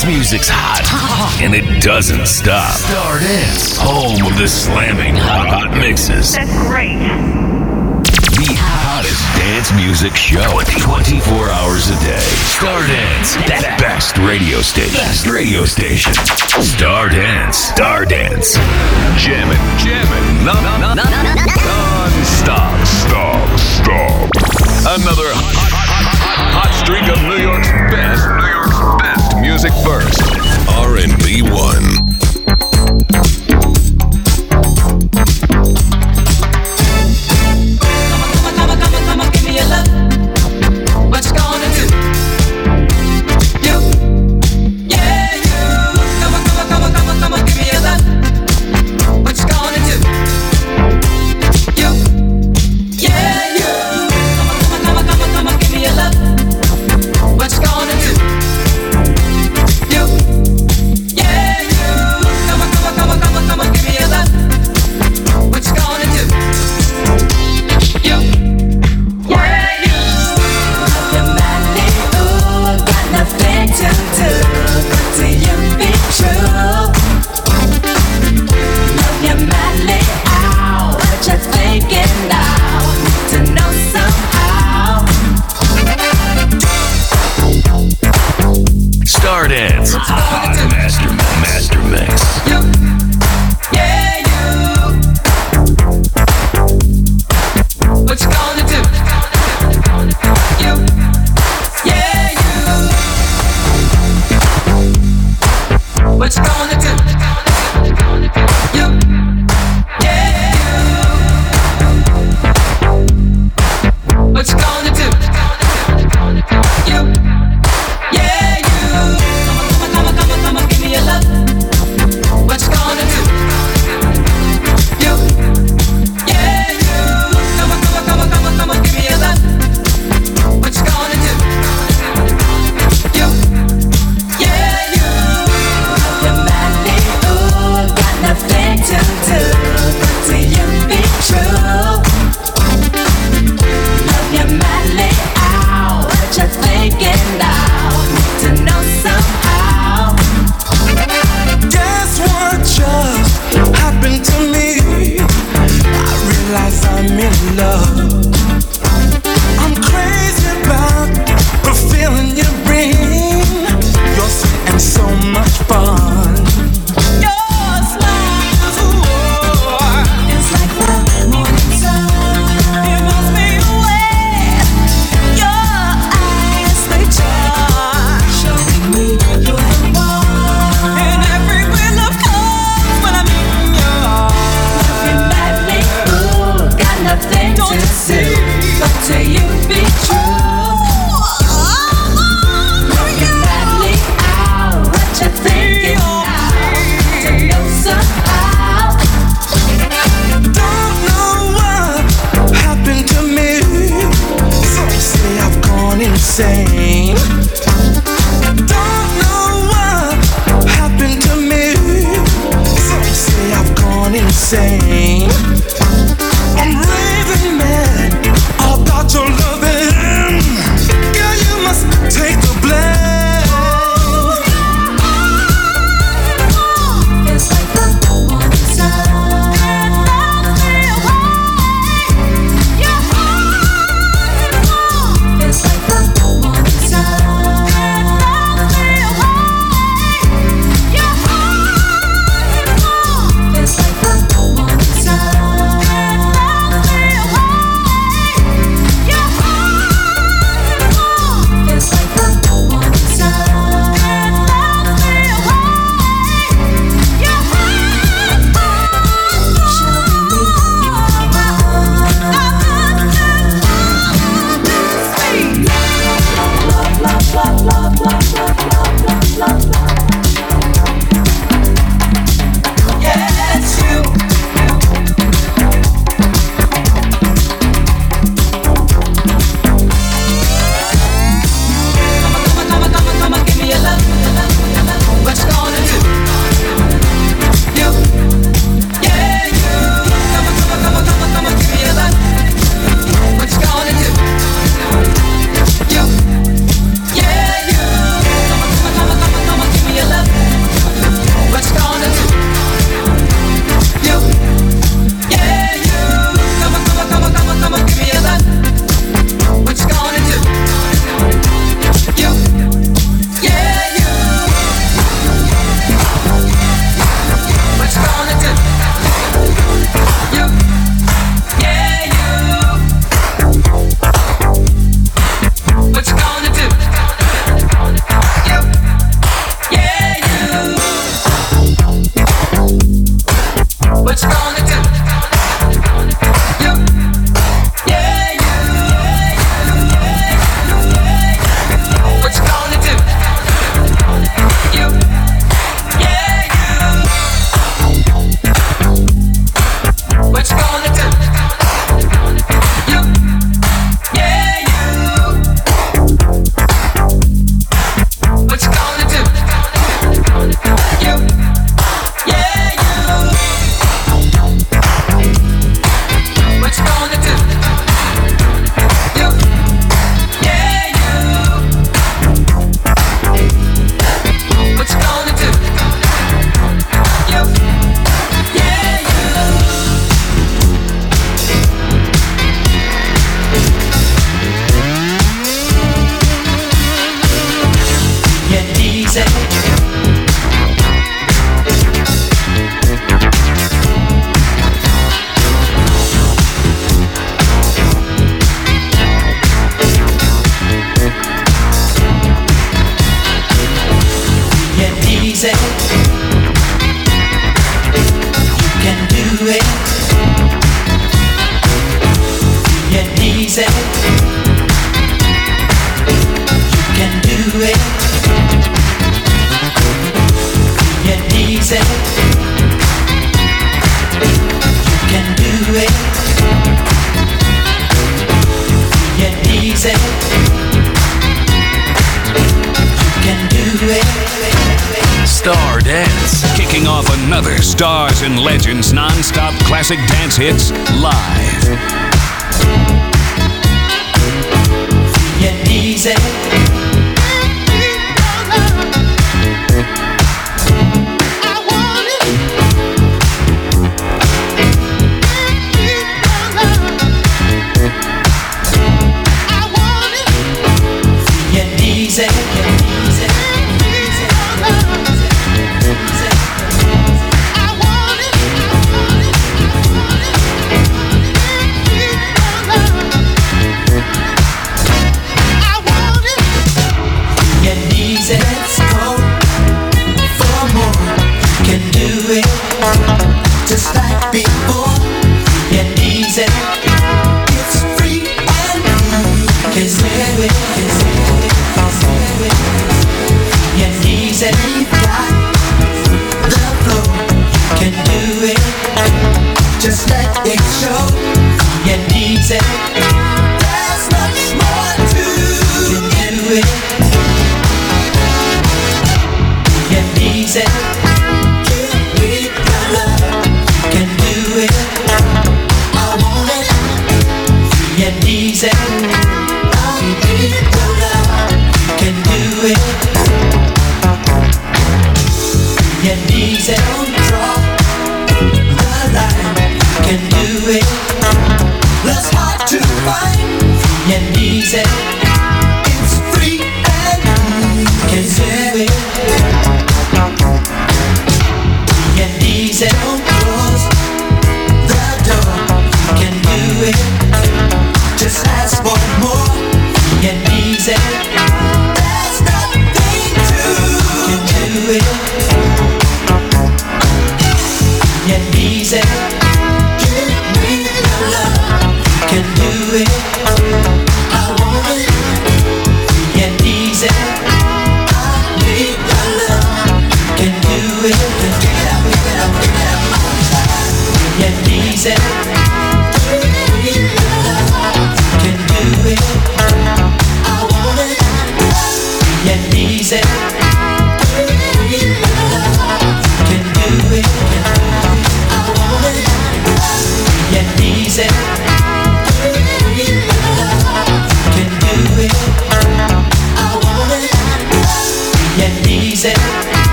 Dance music's hot, and it doesn't stop. Star Dance, home of the slamming hot, hot mixes. That's great. The hottest dance music show 24 hours a day. Star Dance, that best radio station. Best radio station. Star Dance, Star Dance. Jammin', jammin', non, non, non, non-stop. Stop, stop. Another hot, hot, hot, hot, hot streak of New York's best, New York's best music first. R&B 1.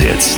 jetzt.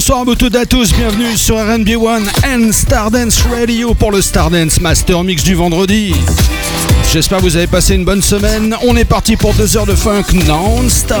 Bonsoir à vous toutes et à tous, bienvenue sur RNB One and Stardance Radio pour le Stardance Master Mix du vendredi. J'espère que vous avez passé une bonne semaine. On est parti pour deux heures de funk non-stop.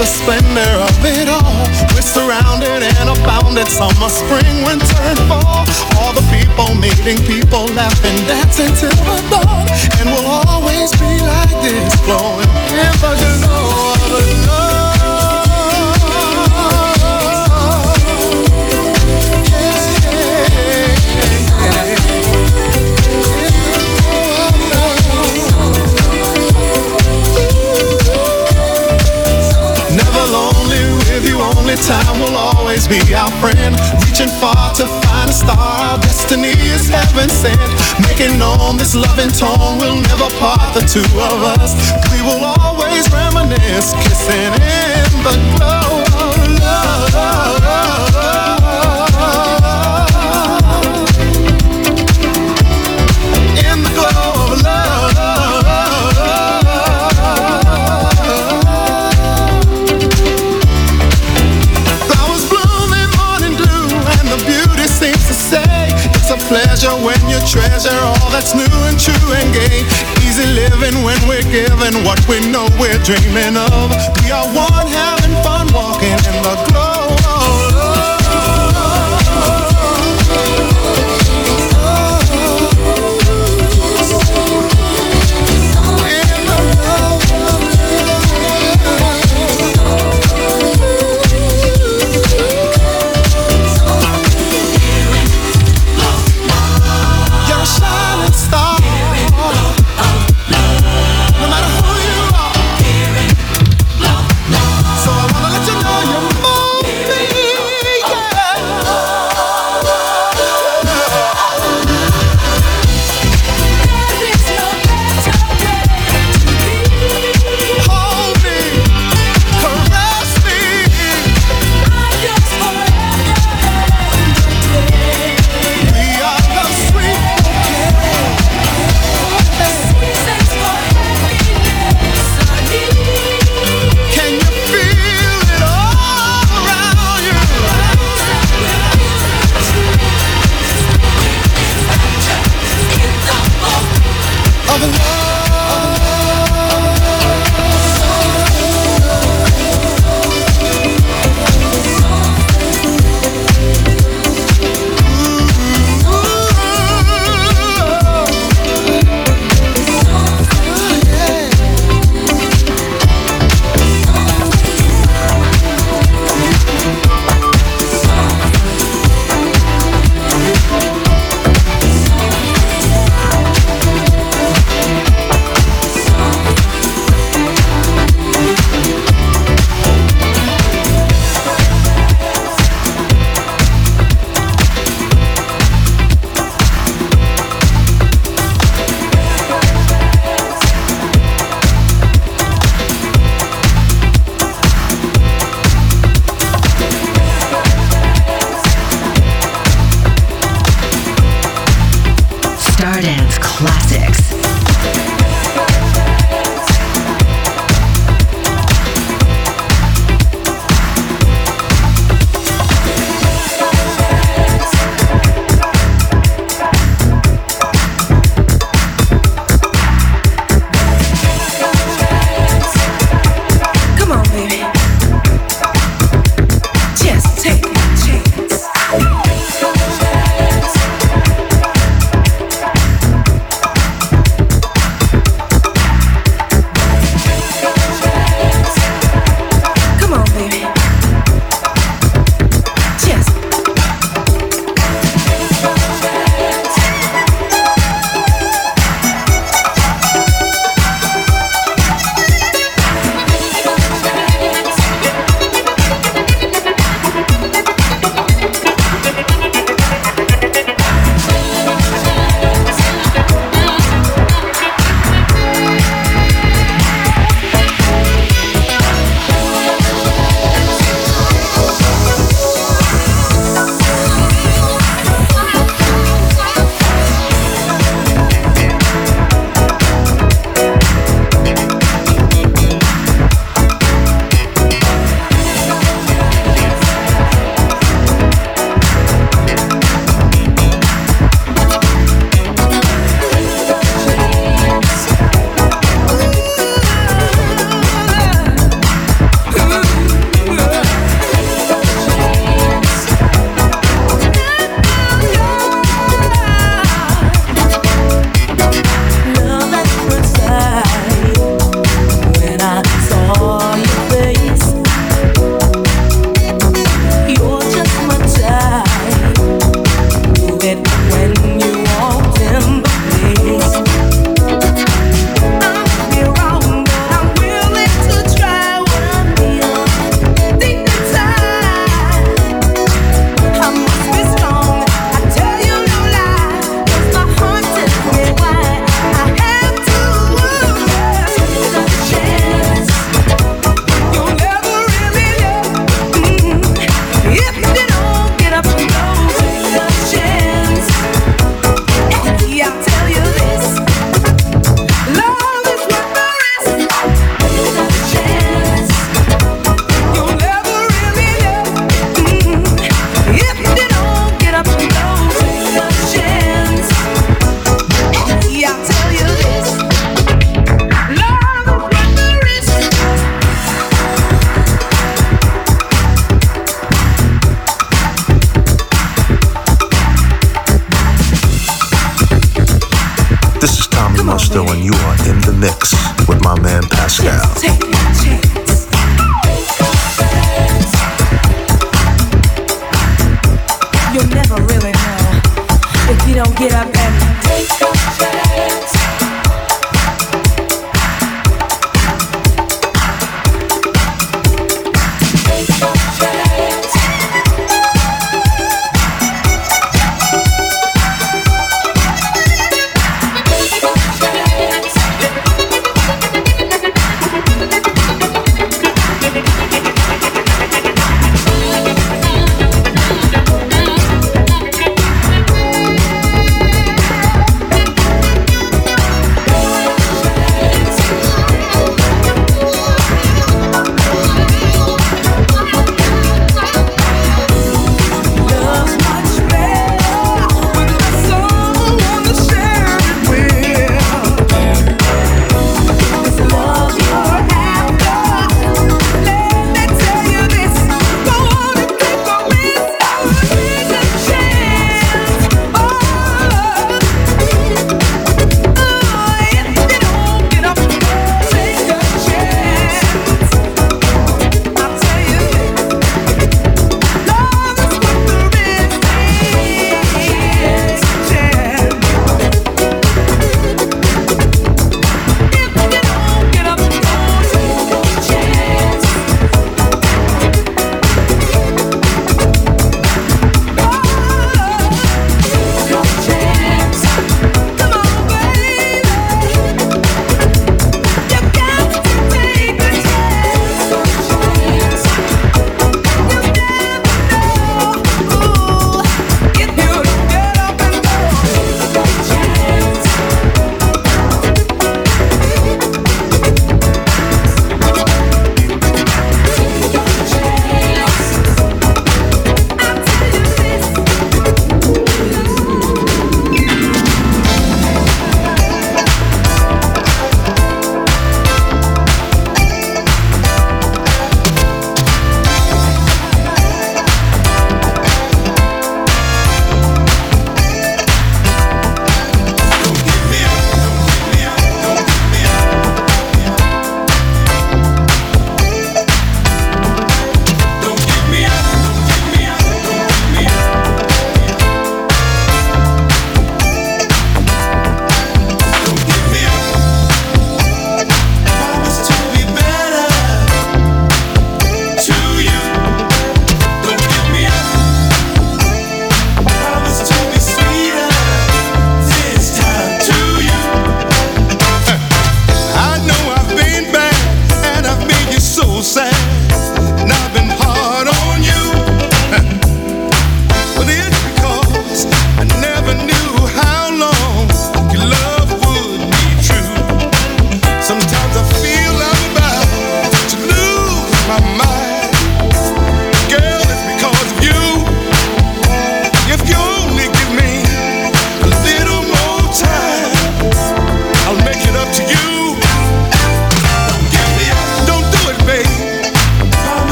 The splendor of it all. We're surrounded and abounded summer, spring, winter, and fall. All the people meeting people, laughing, dancing till the dawn. And we'll always be like this, flowing in the glow of love. Time will always be our friend. Reaching far to find a star, our destiny is heaven sent. Making known this loving tone will never part the two of us. We will always reminisce, kissing in the glow of love. Treasure all that's new and true and gay. Easy living when we're giving what we know we're dreaming of. We are one having fun walking in the glow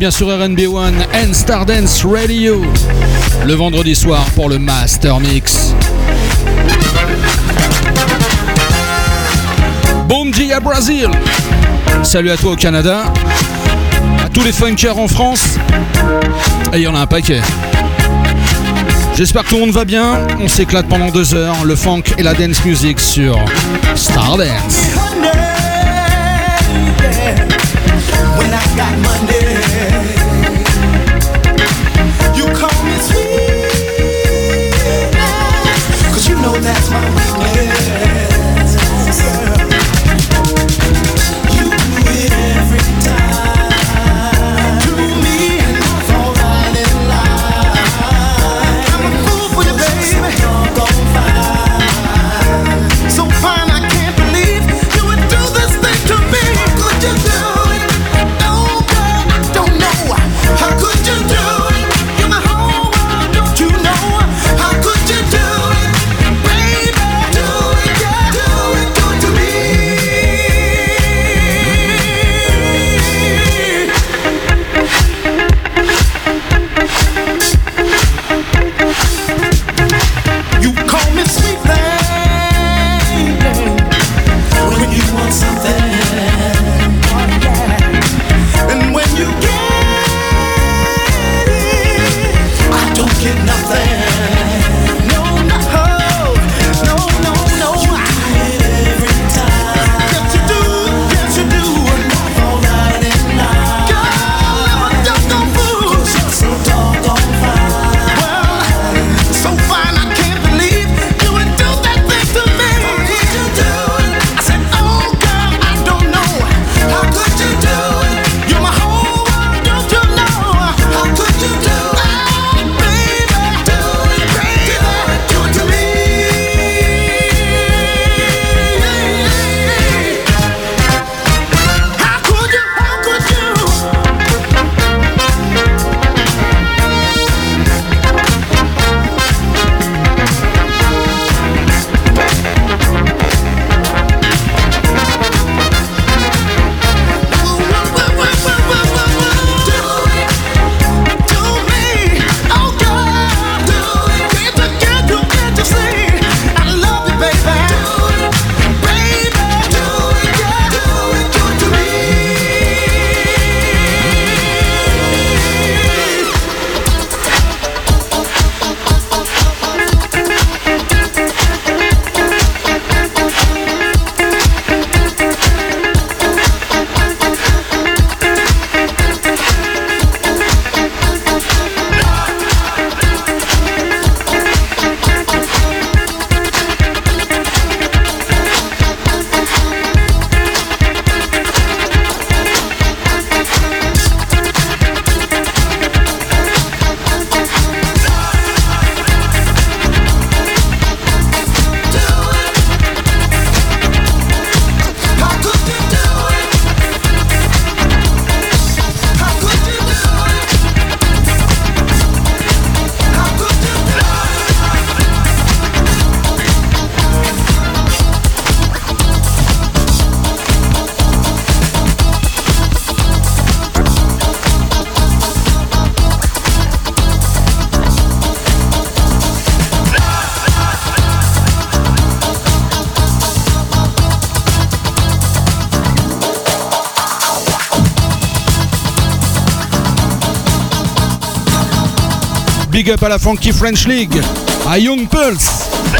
bien sûr RNB1 and Stardance Radio le vendredi soir pour le Master Mix. Bom dia Brazil Salut à toi au Canada, à tous les funkers en France, et il y en a un paquet. J'espère que tout le monde va bien, on s'éclate pendant deux heures, le funk et la dance music sur Stardance. Monday. that's my way. big up à la Funky French League, à Young Pulse.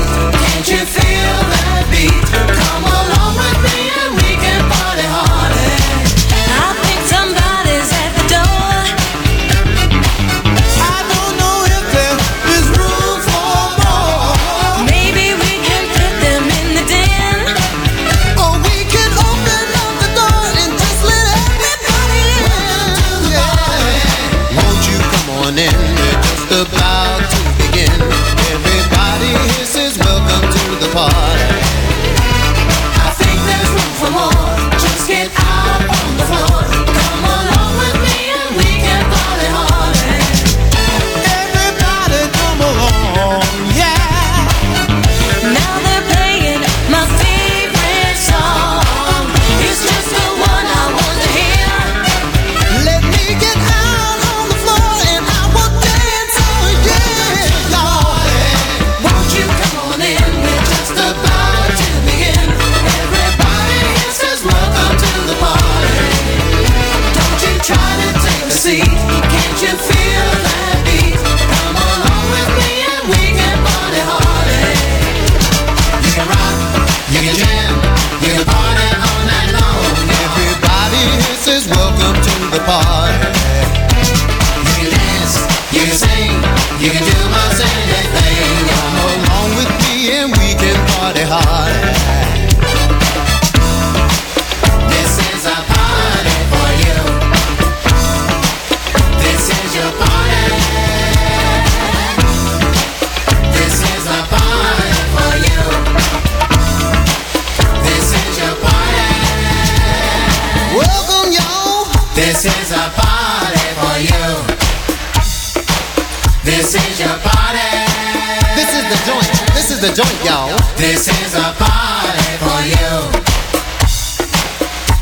the joint, y'all. This is a party for you.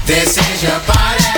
This is your party.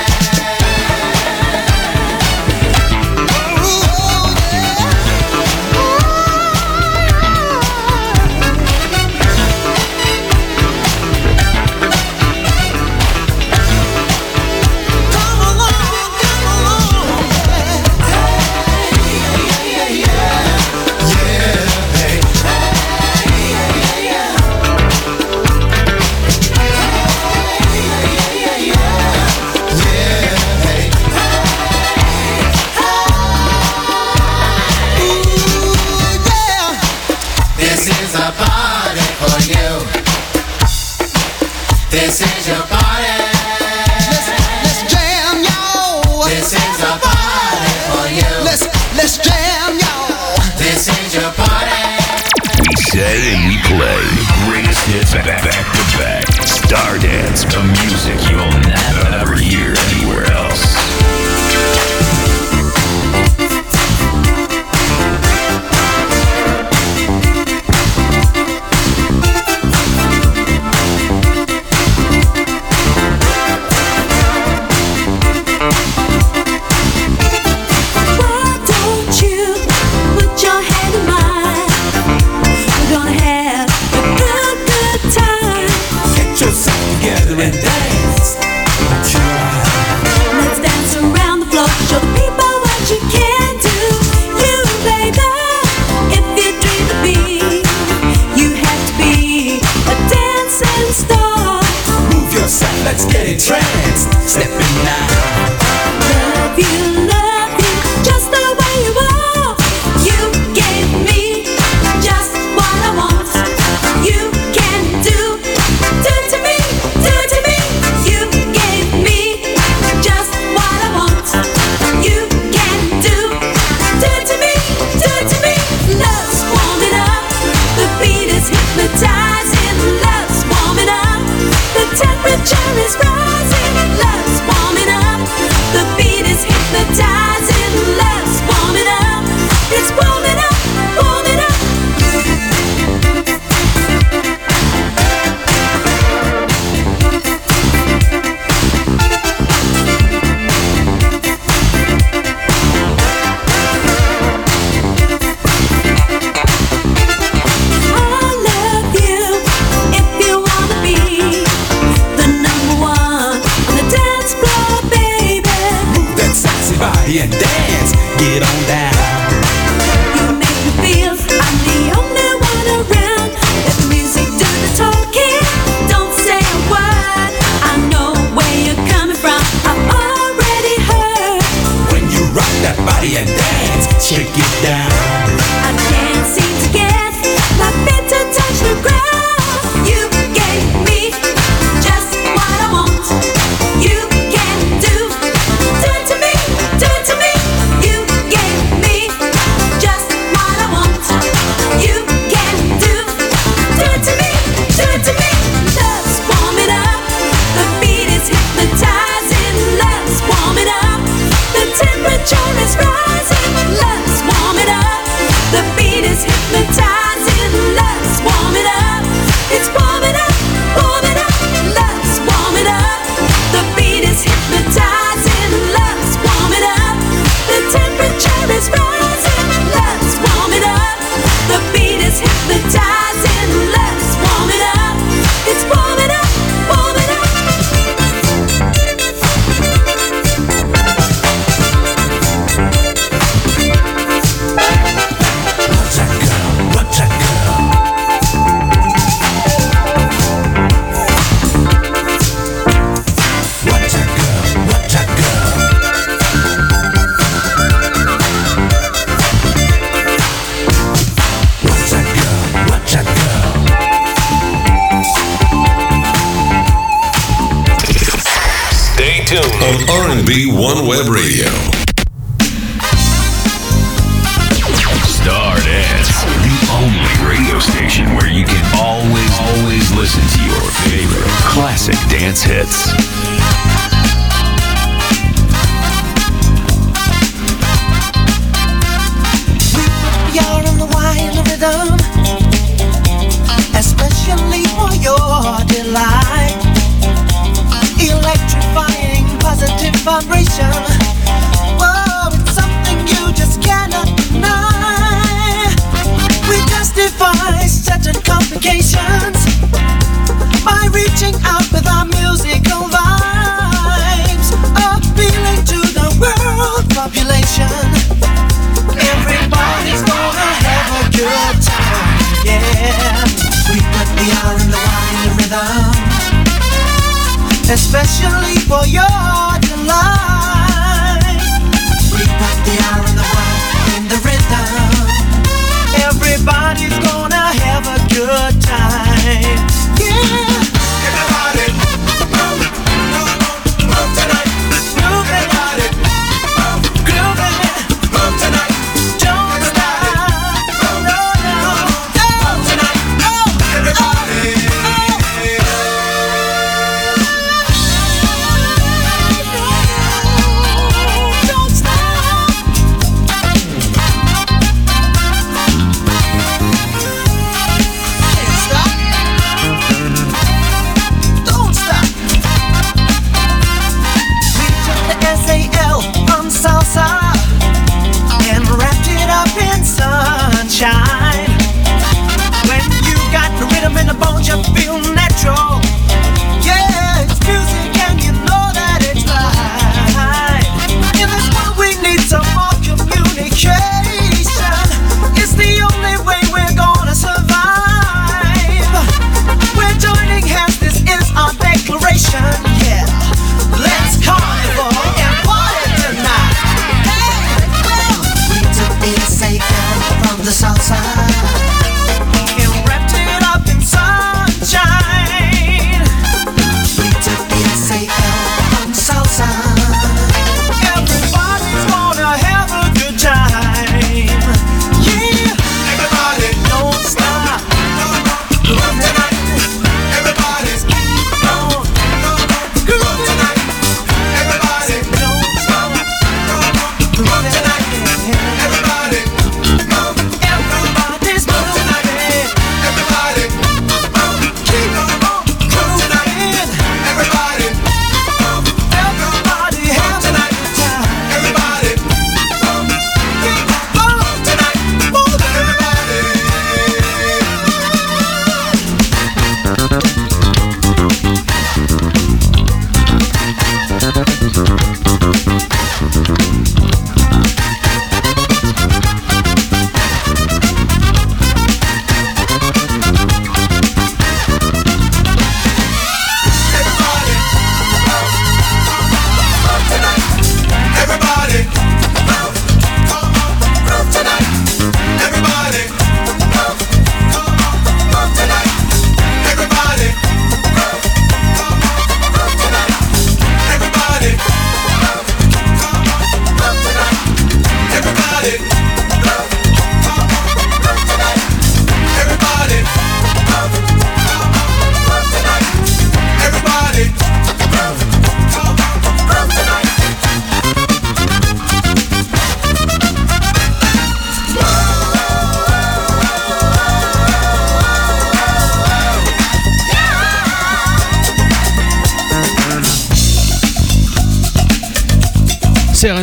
play and we play the greatest hits back, back to back. Stardance, the music you'll never hear anywhere else.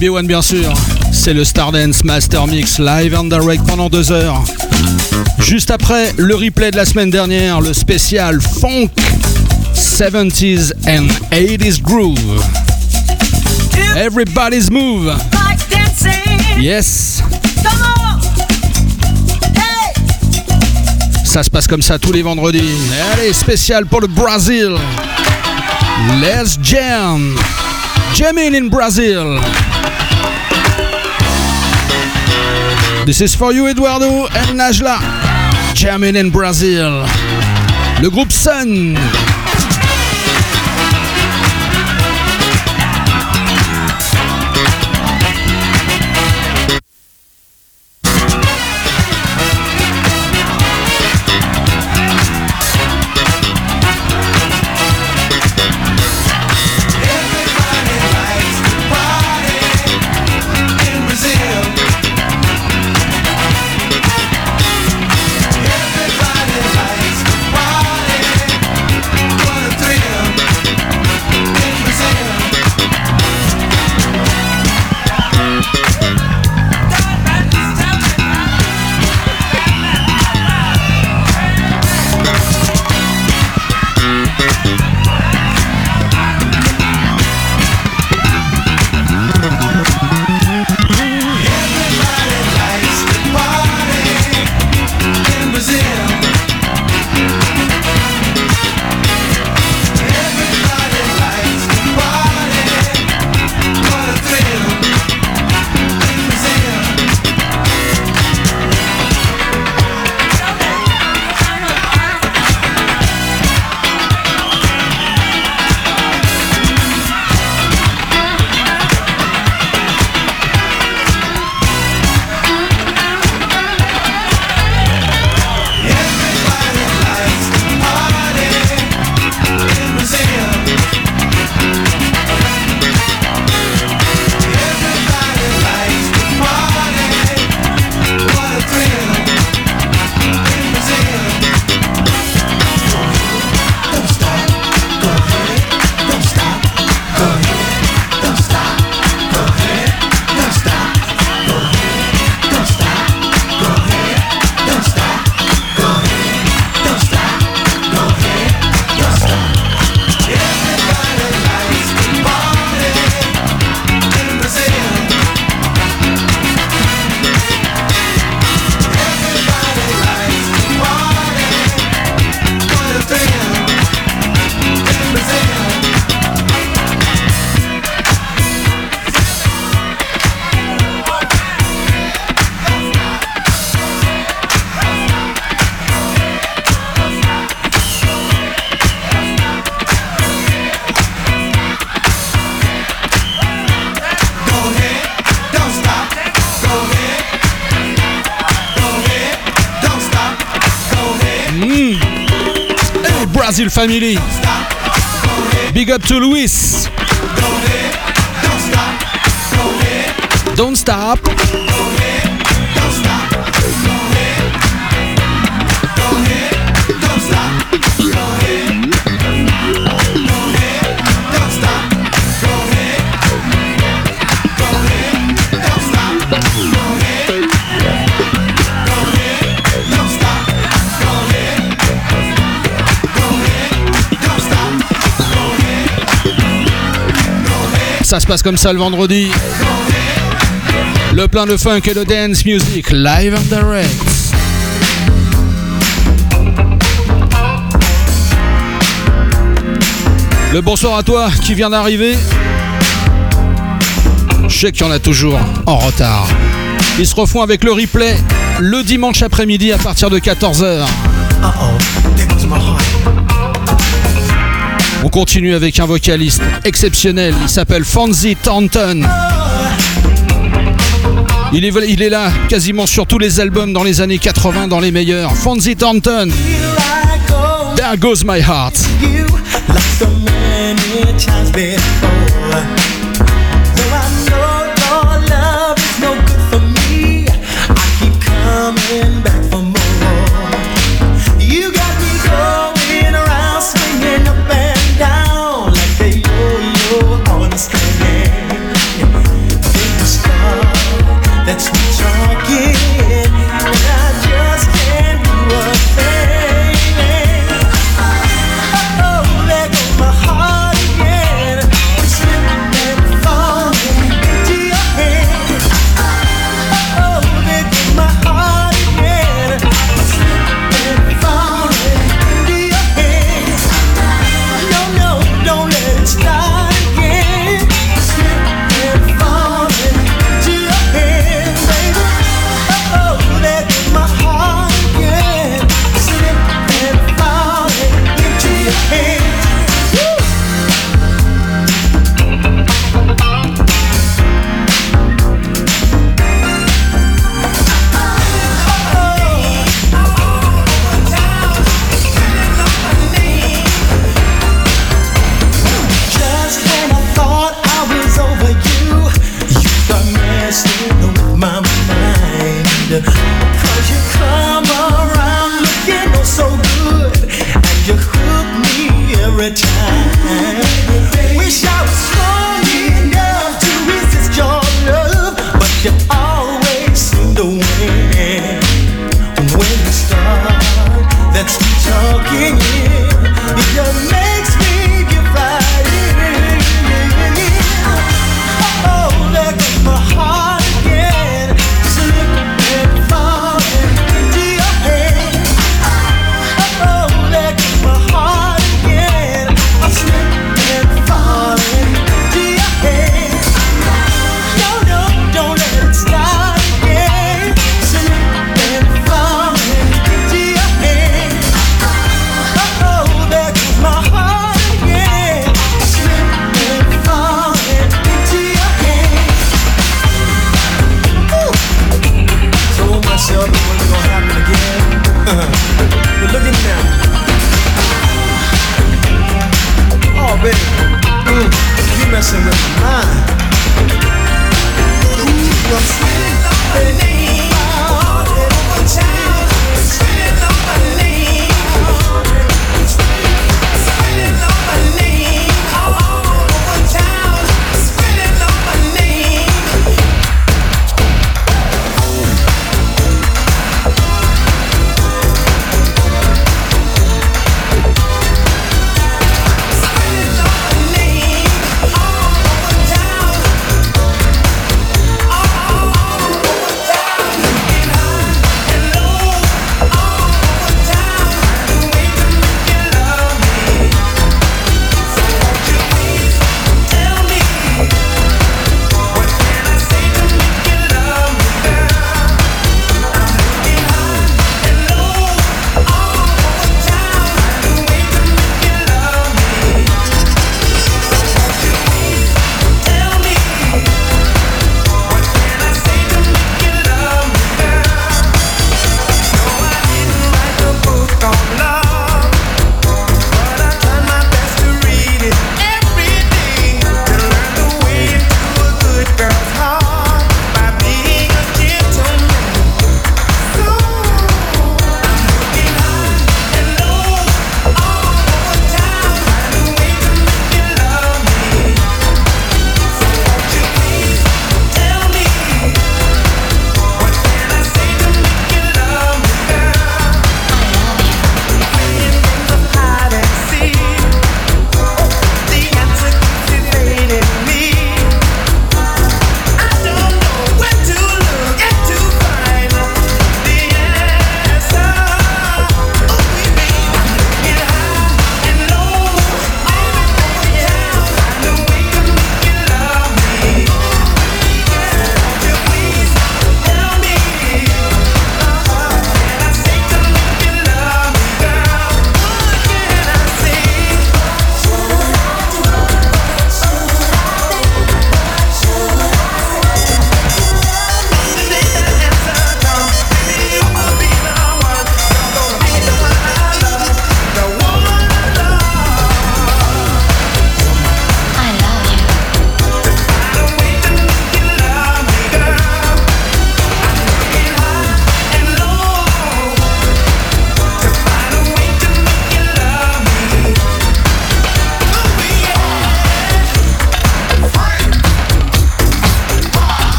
B1 bien sûr. C'est le Stardance Master Mix live and direct pendant deux heures. Juste après, le replay de la semaine dernière, le spécial Funk 70s and 80s Groove. Everybody's Move. Yes. Ça se passe comme ça tous les vendredis. Allez, spécial pour le Brésil. Let's jam. Jamming in Brazil. This is for you, Eduardo and Najla. Jamming in Brazil. Le groupe Sun. Family. stop. Big up to Luis. go ahead, don't stop. Ça se passe comme ça le vendredi. Le plein de funk et de dance music live and direct. Le bonsoir à toi qui vient d'arriver. Je sais qu'il y en a toujours en retard. Ils se refont avec le replay le dimanche après-midi à partir de 14h. On continue avec un vocaliste exceptionnel, il s'appelle Fonzie Thornton. Il est, là quasiment sur tous les albums dans les années 80, dans les meilleurs. Fonzie Thornton. There Goes My Heart.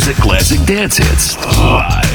music, classic dance hits. Live.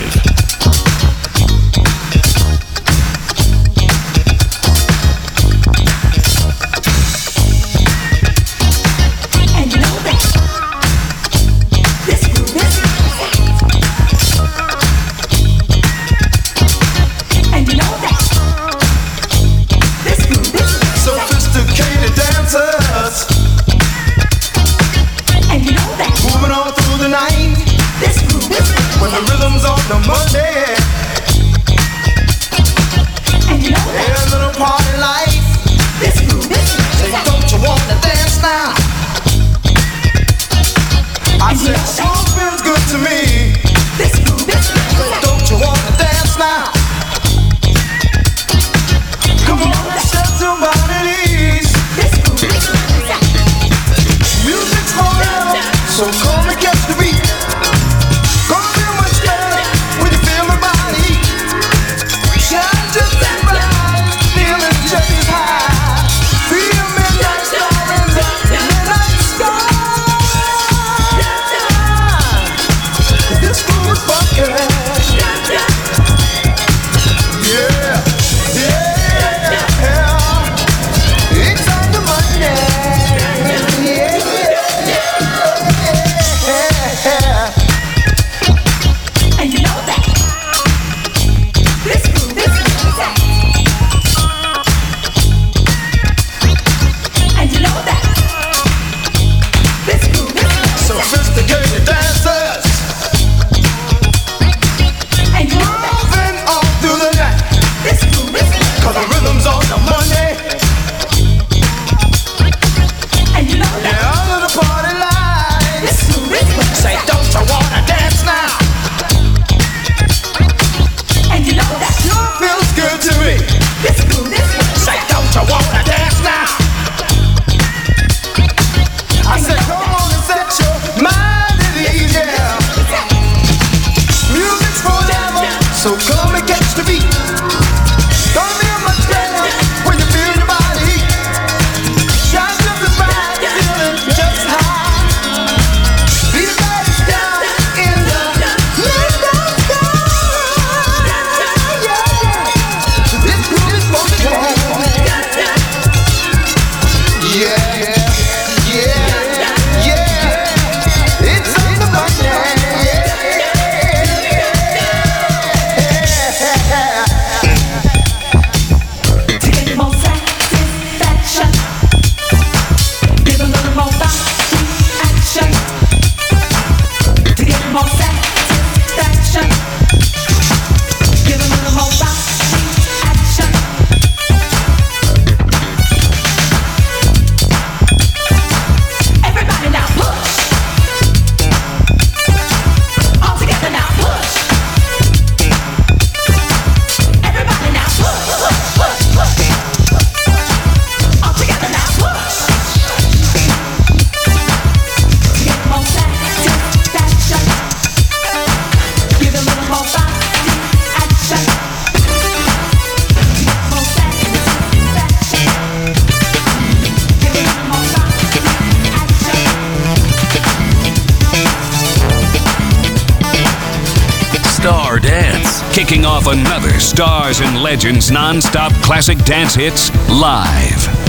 another Stars and Legends non-stop classic dance hits live.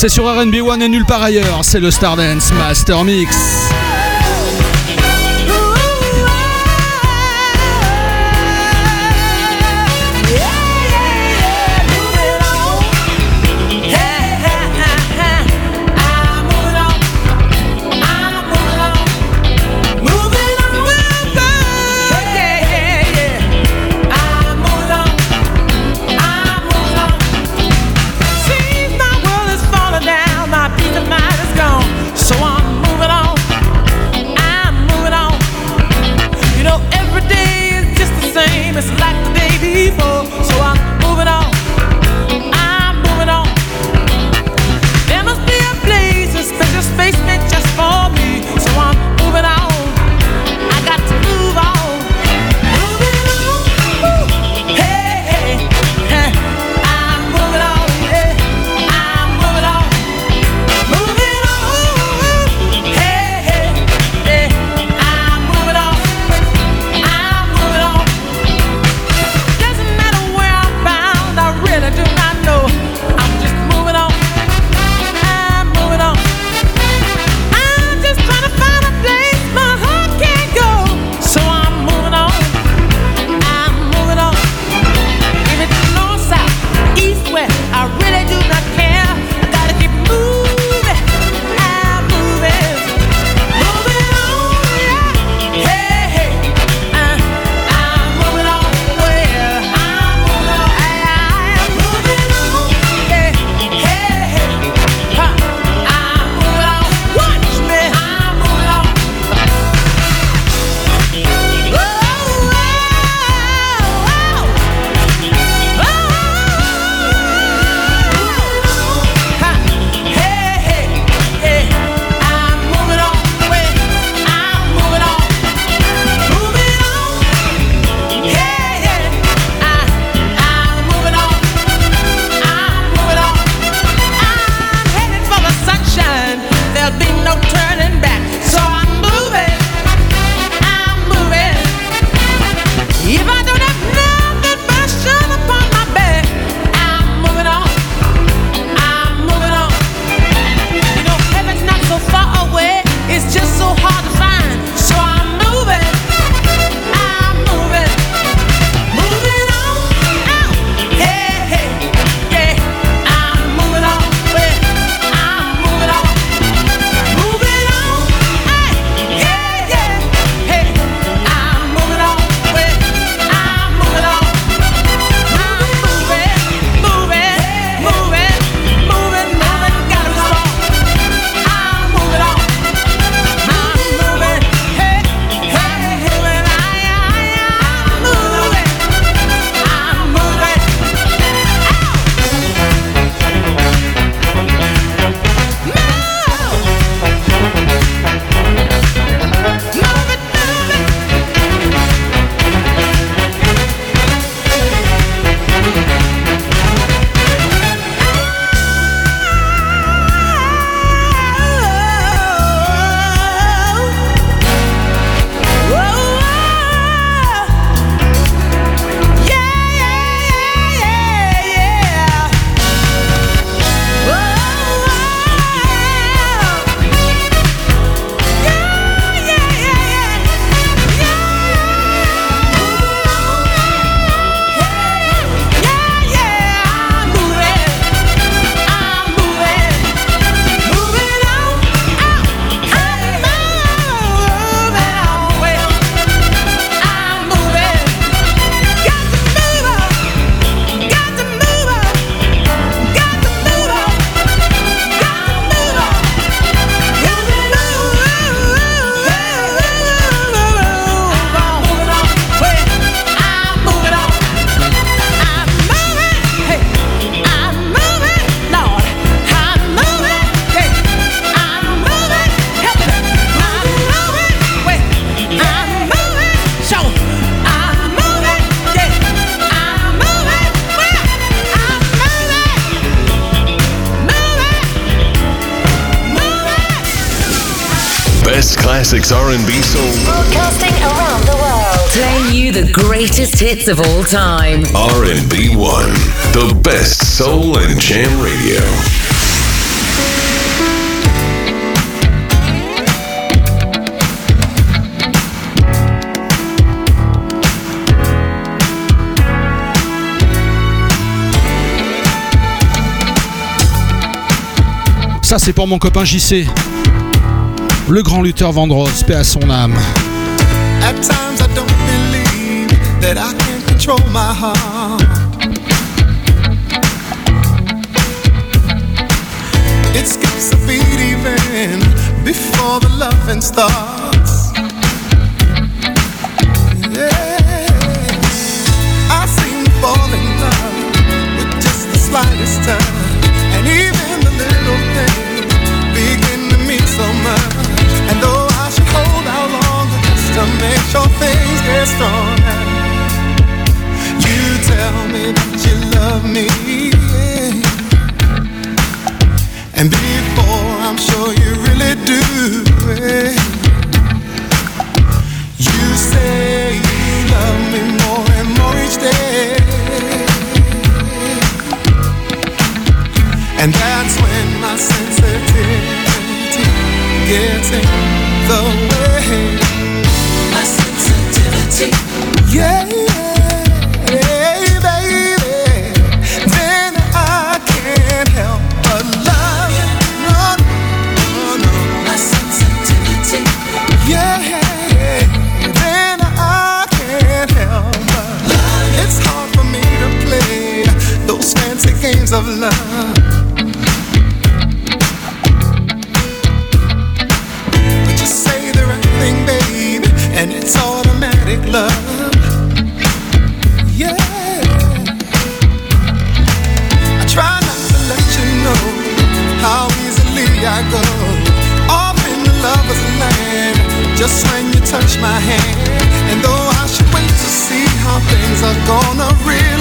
C'est sur RB1 et nulle part ailleurs. C'est le Stardance Master Mix. Of all time. R&B 1, the best soul and jam radio. Ça, c'est pour mon copain JC. Le grand lutteur Vandross, paix à son âme. At times I don't believe that I control my heart. It skips a beat even before the loving starts. Yeah, I seem to fall in love with just the slightest touch, and even the little things begin to mean so much. And though I should hold out longer just to make sure things get stronger, tell me that you love me. yeah. And before I'm sure you really do. yeah. You say you love me more and more each day. And that's when my sensitivity gets in things are gonna really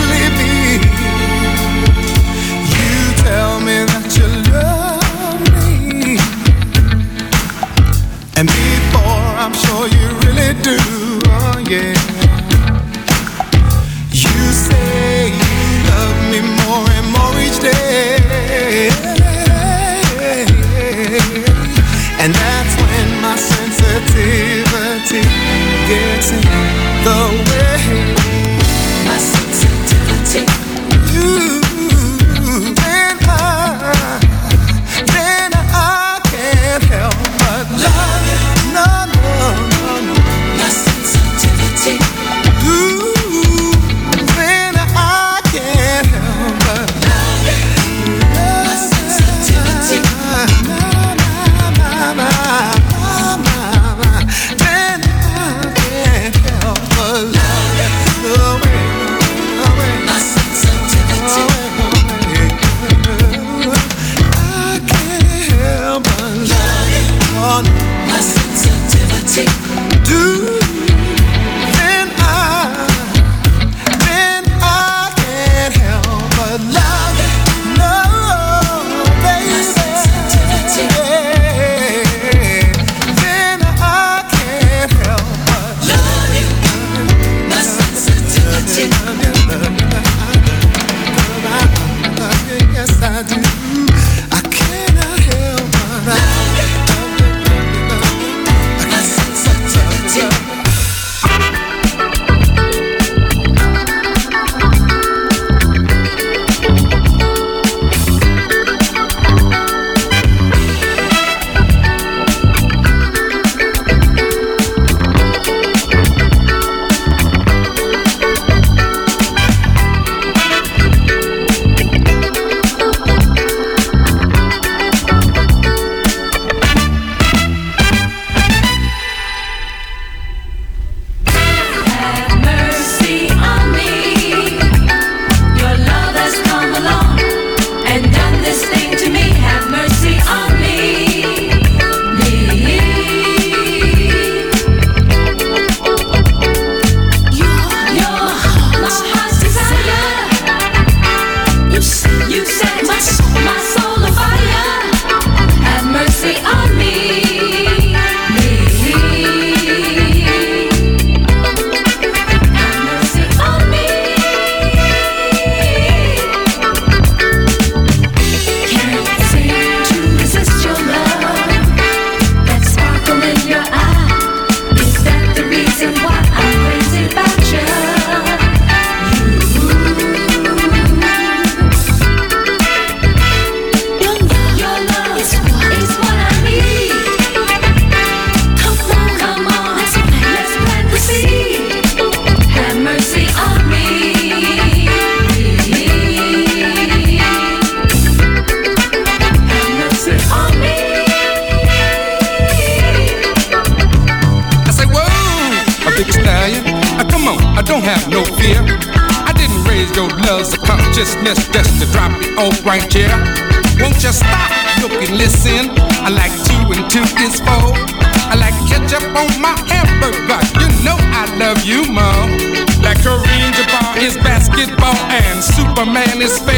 man is famous.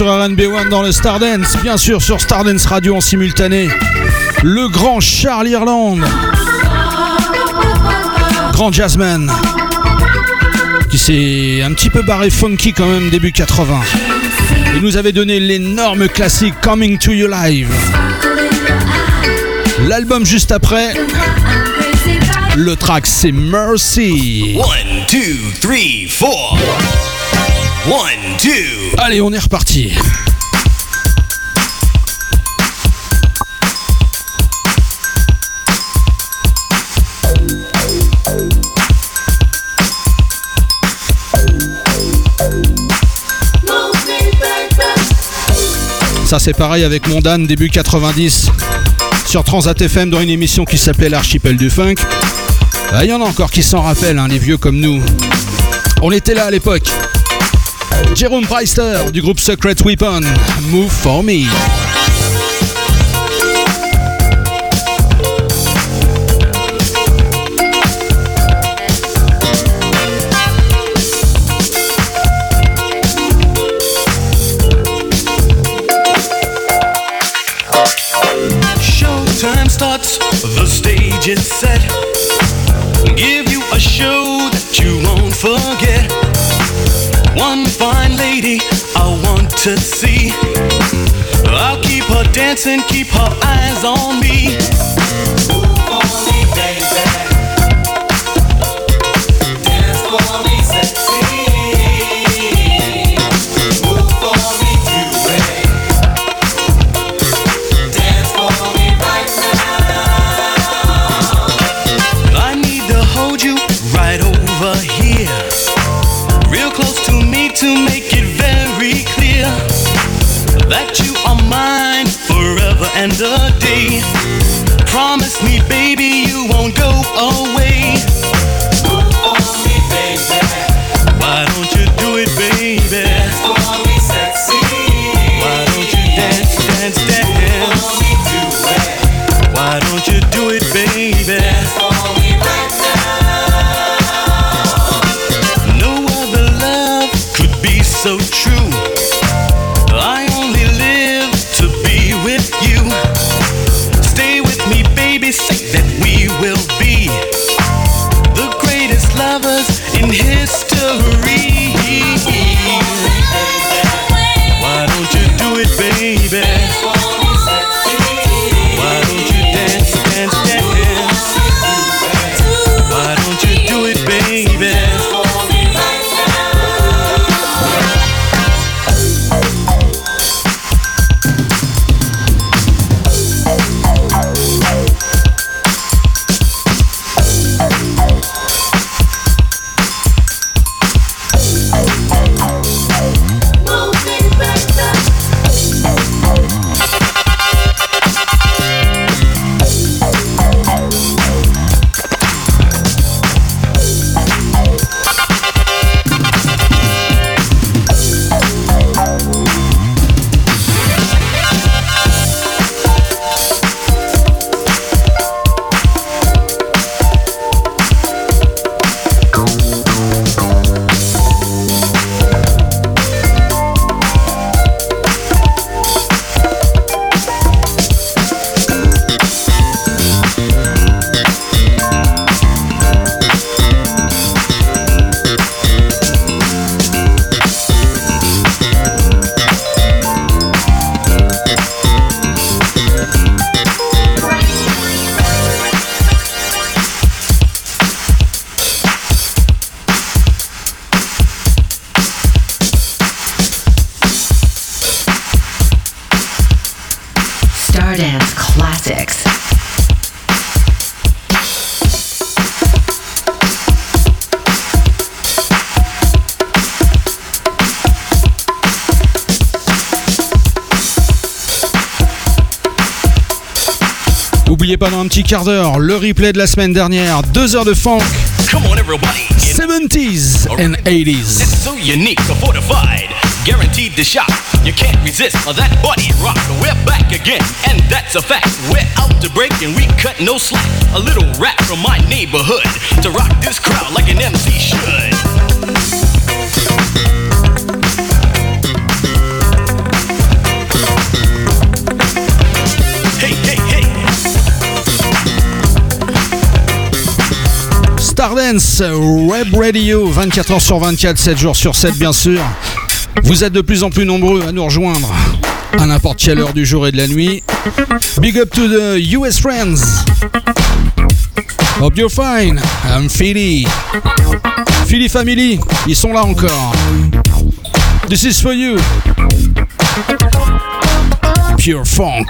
Sur RNB One dans le Stardance, bien sûr sur Stardance Radio en simultané. Le grand Charles Irland, grand jazzman, qui s'est un petit peu barré funky quand même début 80. Il nous avait donné l'énorme classique Coming to You Live. L'album juste après, le track c'est Mercy. One, two, three, four. One, two. Allez, on est reparti. Ça c'est pareil avec mon Dan début 90 sur Transat FM dans une émission qui s'appelait l'archipel du funk. Ah, Il y en a encore qui s'en rappellent, hein, les vieux comme nous. On était là à l'époque. Jérôme Preister du groupe Secret Weapon, Move for Me. Showtime starts, the stage is set. To see. I'll keep her dancing, keep her eyes on me. I so true. Petit quart d'heure le replay de la semaine dernière, deux heures de funk, Come on, everybody. 70s and 80s. It's so unique, so fortified. Guaranteed to shock. You can't resist that body rock. We're back again, and that's a fact. We're out to break and we cut no slack. A little rap from my neighborhood to rock this crowd like an MC should. Web Radio, 24 heures sur 24, 7 jours sur 7 bien sûr. Vous êtes de plus en plus nombreux à nous rejoindre à n'importe quelle heure du jour et de la nuit. Big up to the US friends. Hope you're fine. I'm Philly. Philly Family, ils sont là encore. This is for you. Pure funk.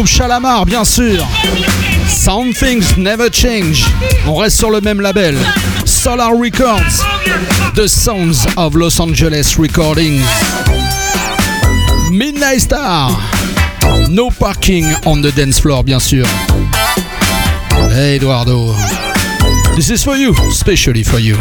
Groupe Chalamar, bien sûr. Some Things Never Change. On reste sur le même label. Solar Records. The Sounds of Los Angeles Recordings. Midnight Star. No parking on the dance floor, bien sûr. Hey, Eduardo. This is for you, especially for you.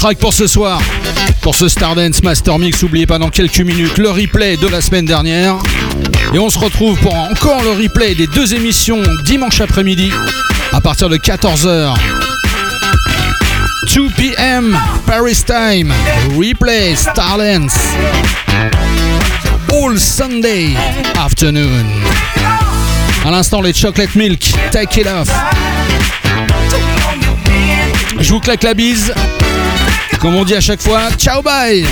Track pour ce soir. Pour ce Stardance Master Mix, oubliez pas dans quelques minutes le replay de la semaine dernière. Et on se retrouve pour encore le replay des deux émissions dimanche après-midi à partir de 14h. 2 p.m. Paris time. Replay Stardance. All Sunday afternoon. À l'instant, les Chocolate Milk. Take it off. Je vous claque la bise. Comme on dit à chaque fois, ciao bye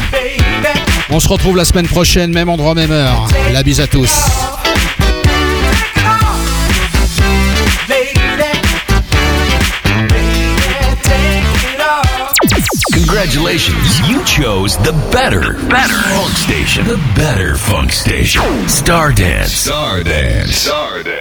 On se retrouve la semaine prochaine, même endroit, même heure. La bise à tous. Congratulations, you chose the better, better funk station. The better funk station. Stardance. Stardance. Stardance.